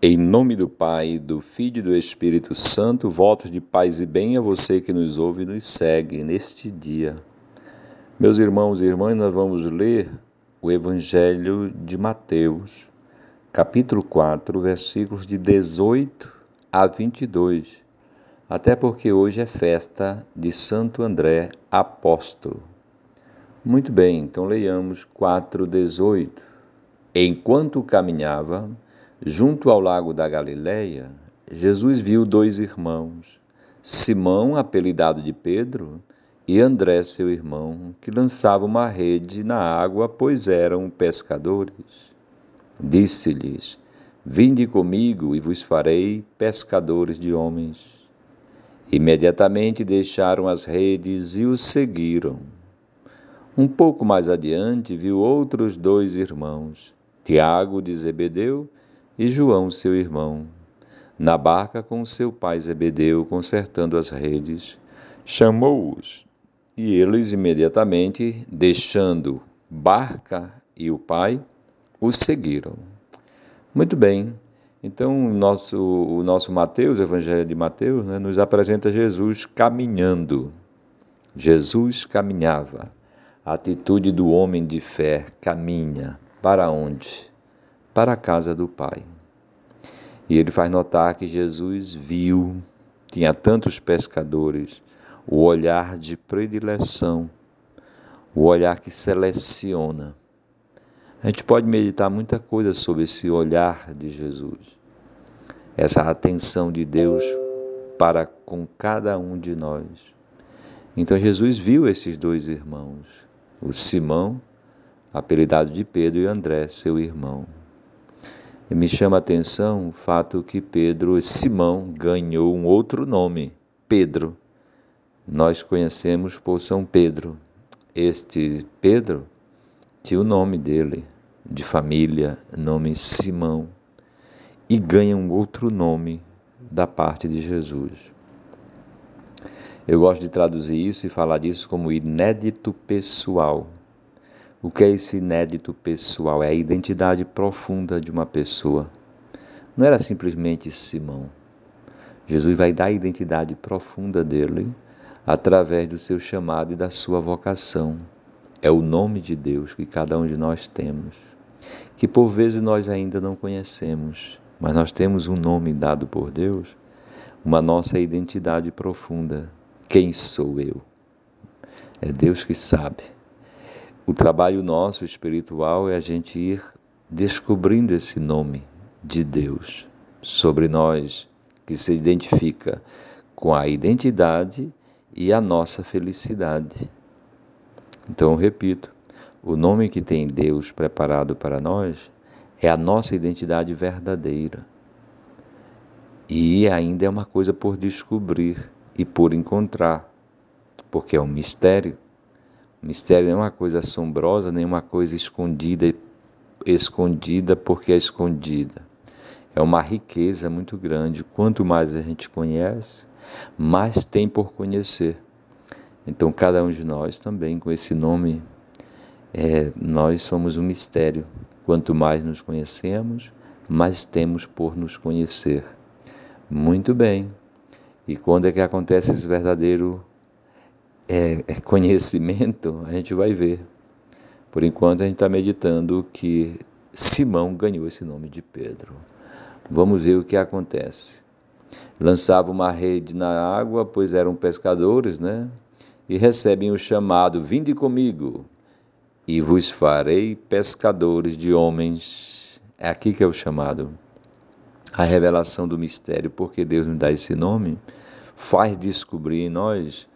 Em nome do Pai, do Filho e do Espírito Santo, votos de paz e bem a você que nos ouve e nos segue neste dia. Meus irmãos e irmãs, nós vamos ler o Evangelho de Mateus, capítulo 4, versículos de 18 a 22. Até porque hoje é festa de Santo André Apóstolo. Muito bem, então leiamos 4:18. Enquanto caminhava, Junto ao lago da Galileia, Jesus viu dois irmãos, Simão, apelidado de Pedro, e André, seu irmão, que lançavam uma rede na água, pois eram pescadores. Disse-lhes: Vinde comigo e vos farei pescadores de homens. Imediatamente deixaram as redes e os seguiram. Um pouco mais adiante, viu outros dois irmãos, Tiago de Zebedeu e João, seu irmão, na barca com seu pai Zebedeu, consertando as redes, chamou-os, e eles imediatamente, deixando barca e o pai, os seguiram. Muito bem. Então, o nosso, o nosso Mateus, o Evangelho de Mateus, né, nos apresenta Jesus caminhando. Jesus caminhava. A atitude do homem de fé caminha. Para onde? Para a casa do Pai. E ele faz notar que Jesus viu, tinha tantos pescadores, o olhar de predileção, o olhar que seleciona. A gente pode meditar muita coisa sobre esse olhar de Jesus, essa atenção de Deus para com cada um de nós. Então Jesus viu esses dois irmãos, o Simão, apelidado de Pedro, e André, seu irmão. Me chama a atenção o fato que Pedro, Simão, ganhou um outro nome, Pedro. Nós conhecemos por São Pedro. Este Pedro tinha o nome dele, de família, nome Simão, e ganha um outro nome da parte de Jesus. Eu gosto de traduzir isso e falar disso como inédito pessoal. O que é esse inédito pessoal? É a identidade profunda de uma pessoa. Não era simplesmente Simão. Jesus vai dar a identidade profunda dele através do seu chamado e da sua vocação. É o nome de Deus que cada um de nós temos, que por vezes nós ainda não conhecemos, mas nós temos um nome dado por Deus, uma nossa identidade profunda. Quem sou eu? É Deus que sabe. O trabalho nosso espiritual é a gente ir descobrindo esse nome de Deus sobre nós, que se identifica com a identidade e a nossa felicidade. Então, repito, o nome que tem Deus preparado para nós é a nossa identidade verdadeira. E ainda é uma coisa por descobrir e por encontrar, porque é um mistério. Mistério não é uma coisa assombrosa, nem uma coisa escondida, escondida porque é escondida. É uma riqueza muito grande. Quanto mais a gente conhece, mais tem por conhecer. Então, cada um de nós também, com esse nome, é, nós somos um mistério. Quanto mais nos conhecemos, mais temos por nos conhecer. Muito bem. E quando é que acontece esse verdadeiro é, é, conhecimento, a gente vai ver. Por enquanto, a gente está meditando que Simão ganhou esse nome de Pedro. Vamos ver o que acontece. Lançava uma rede na água, pois eram pescadores, né? E recebem o chamado: Vinde comigo, e vos farei pescadores de homens. É aqui que é o chamado. A revelação do mistério, porque Deus nos dá esse nome, faz descobrir em nós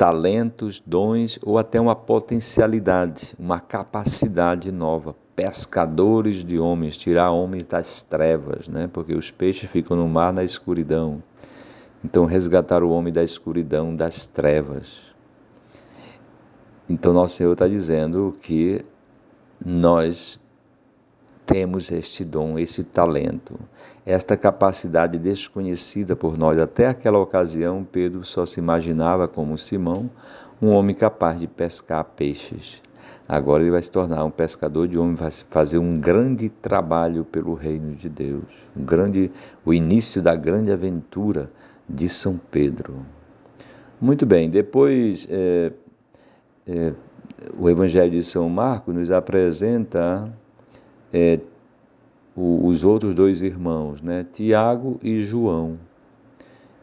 talentos, dons ou até uma potencialidade, uma capacidade nova. Pescadores de homens, tirar homens das trevas, né? porque os peixes ficam no mar na escuridão. Então, resgatar o homem da escuridão, das trevas. Então, nosso Senhor está dizendo que nós temos este dom, esse talento, esta capacidade desconhecida por nós. Até aquela ocasião, Pedro só se imaginava como Simão, um homem capaz de pescar peixes. Agora ele vai se tornar um pescador de homens, vai fazer um grande trabalho pelo reino de Deus, um grande, o início da grande aventura de São Pedro. Muito bem, depois é, é, o Evangelho de São Marcos nos apresenta é, o, os outros dois irmãos, né, Tiago e João,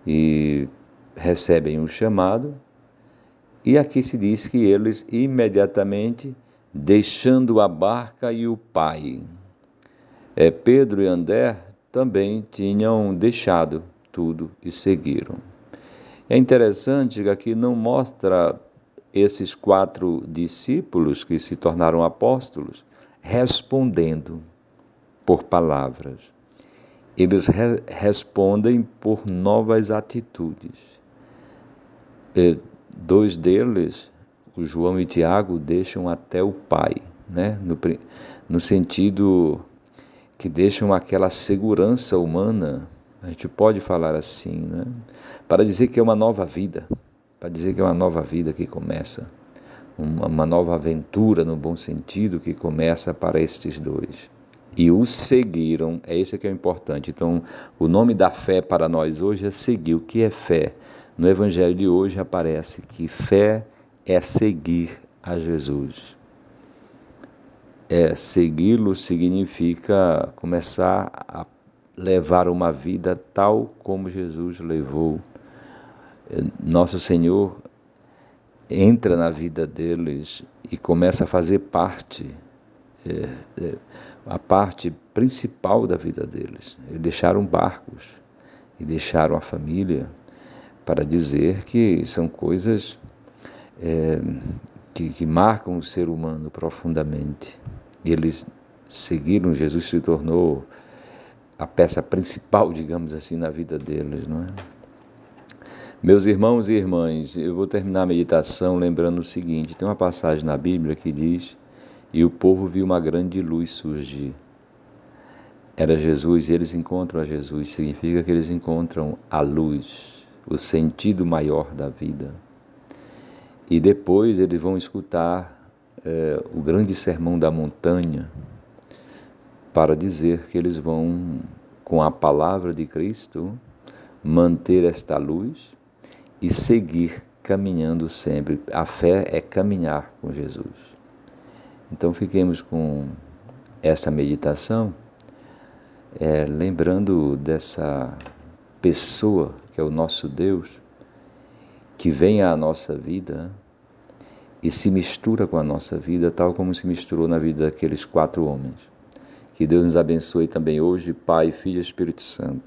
e recebem um chamado e aqui se diz que eles imediatamente, deixando a barca e o pai, é, Pedro e André também tinham deixado tudo e seguiram. É interessante que aqui não mostra esses quatro discípulos que se tornaram apóstolos respondendo por palavras. Eles re respondem por novas atitudes. É, Dois deles, o João e Tiago, deixam até o Pai, né? no, no sentido que deixam aquela segurança humana, a gente pode falar assim, né? para dizer que é uma nova vida, para dizer que é uma nova vida que começa, uma nova aventura no bom sentido que começa para estes dois. E os seguiram, é isso que é importante. Então, o nome da fé para nós hoje é seguir. O que é fé? No Evangelho de hoje aparece que fé é seguir a Jesus. É, segui-lo significa começar a levar uma vida tal como Jesus levou. Nosso Senhor entra na vida deles e começa a fazer parte, é, é, a parte principal da vida deles. Eles deixaram barcos e deixaram a família para dizer que são coisas é, que, que marcam o ser humano profundamente. E eles seguiram, Jesus se tornou a peça principal, digamos assim, na vida deles, não é? Meus irmãos e irmãs, eu vou terminar a meditação lembrando o seguinte: tem uma passagem na Bíblia que diz: E o povo viu uma grande luz surgir. Era Jesus e eles encontram a Jesus, significa que eles encontram a luz o sentido maior da vida. E depois eles vão escutar é, o grande sermão da montanha para dizer que eles vão, com a palavra de Cristo, manter esta luz e seguir caminhando sempre. A fé é caminhar com Jesus. Então fiquemos com essa meditação, é, lembrando dessa pessoa que é o nosso Deus, que vem à nossa vida e se mistura com a nossa vida, tal como se misturou na vida daqueles quatro homens. Que Deus nos abençoe também hoje, Pai, Filho e Espírito Santo.